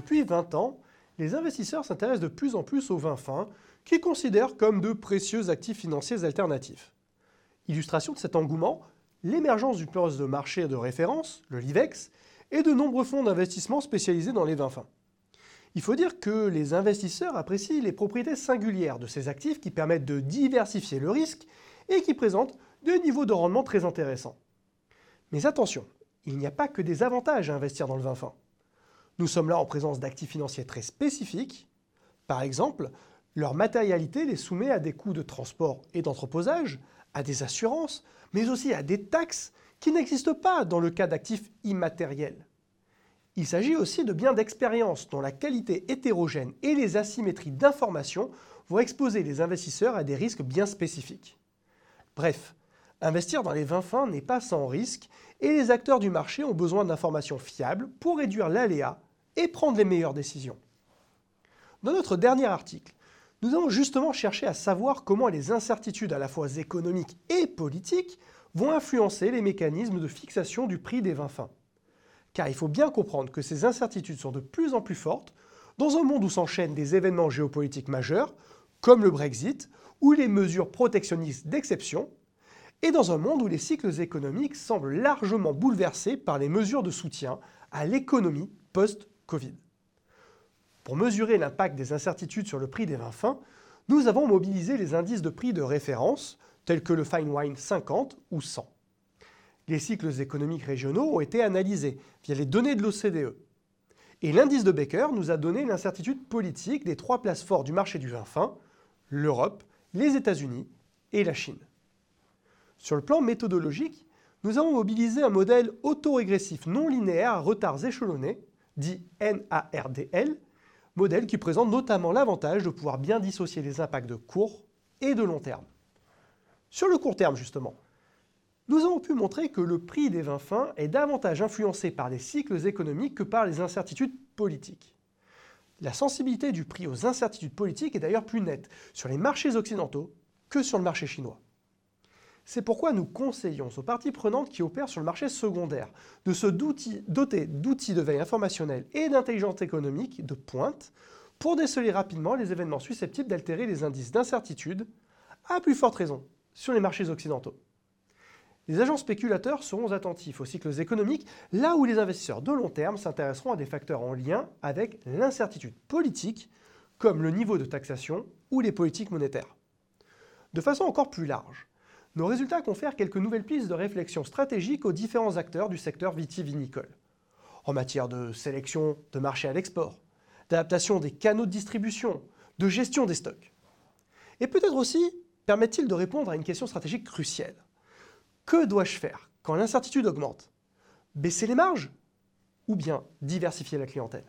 Depuis 20 ans, les investisseurs s'intéressent de plus en plus aux vins fins, qu'ils considèrent comme de précieux actifs financiers alternatifs. Illustration de cet engouement, l'émergence du poste de marché de référence, le LIVEX, et de nombreux fonds d'investissement spécialisés dans les vins fins. Il faut dire que les investisseurs apprécient les propriétés singulières de ces actifs qui permettent de diversifier le risque et qui présentent des niveaux de rendement très intéressants. Mais attention, il n'y a pas que des avantages à investir dans le vin fin. Nous sommes là en présence d'actifs financiers très spécifiques. Par exemple, leur matérialité les soumet à des coûts de transport et d'entreposage, à des assurances, mais aussi à des taxes qui n'existent pas dans le cas d'actifs immatériels. Il s'agit aussi de biens d'expérience dont la qualité hétérogène et les asymétries d'information vont exposer les investisseurs à des risques bien spécifiques. Bref, investir dans les vins fins n'est pas sans risque et les acteurs du marché ont besoin d'informations fiables pour réduire l'aléa et prendre les meilleures décisions. Dans notre dernier article, nous avons justement cherché à savoir comment les incertitudes à la fois économiques et politiques vont influencer les mécanismes de fixation du prix des vins fins. Car il faut bien comprendre que ces incertitudes sont de plus en plus fortes dans un monde où s'enchaînent des événements géopolitiques majeurs, comme le Brexit ou les mesures protectionnistes d'exception, et dans un monde où les cycles économiques semblent largement bouleversés par les mesures de soutien à l'économie post-Covid. Pour mesurer l'impact des incertitudes sur le prix des vins fins, nous avons mobilisé les indices de prix de référence, tels que le Fine Wine 50 ou 100. Les cycles économiques régionaux ont été analysés via les données de l'OCDE. Et l'indice de Baker nous a donné l'incertitude politique des trois places fortes du marché du vin fin, l'Europe, les États-Unis et la Chine. Sur le plan méthodologique, nous avons mobilisé un modèle autorégressif non linéaire à retards échelonnés, dit NARDL, modèle qui présente notamment l'avantage de pouvoir bien dissocier les impacts de court et de long terme. Sur le court terme, justement, nous avons pu montrer que le prix des vins fins est davantage influencé par les cycles économiques que par les incertitudes politiques. La sensibilité du prix aux incertitudes politiques est d'ailleurs plus nette sur les marchés occidentaux que sur le marché chinois. C'est pourquoi nous conseillons aux parties prenantes qui opèrent sur le marché secondaire de se doter d'outils de veille informationnelle et d'intelligence économique de pointe pour déceler rapidement les événements susceptibles d'altérer les indices d'incertitude, à plus forte raison sur les marchés occidentaux. Les agents spéculateurs seront attentifs aux cycles économiques là où les investisseurs de long terme s'intéresseront à des facteurs en lien avec l'incertitude politique, comme le niveau de taxation ou les politiques monétaires. De façon encore plus large, nos résultats confèrent quelques nouvelles pistes de réflexion stratégique aux différents acteurs du secteur vitivinicole. En matière de sélection de marché à l'export, d'adaptation des canaux de distribution, de gestion des stocks. Et peut-être aussi permettent-ils de répondre à une question stratégique cruciale. Que dois-je faire quand l'incertitude augmente? Baisser les marges ou bien diversifier la clientèle?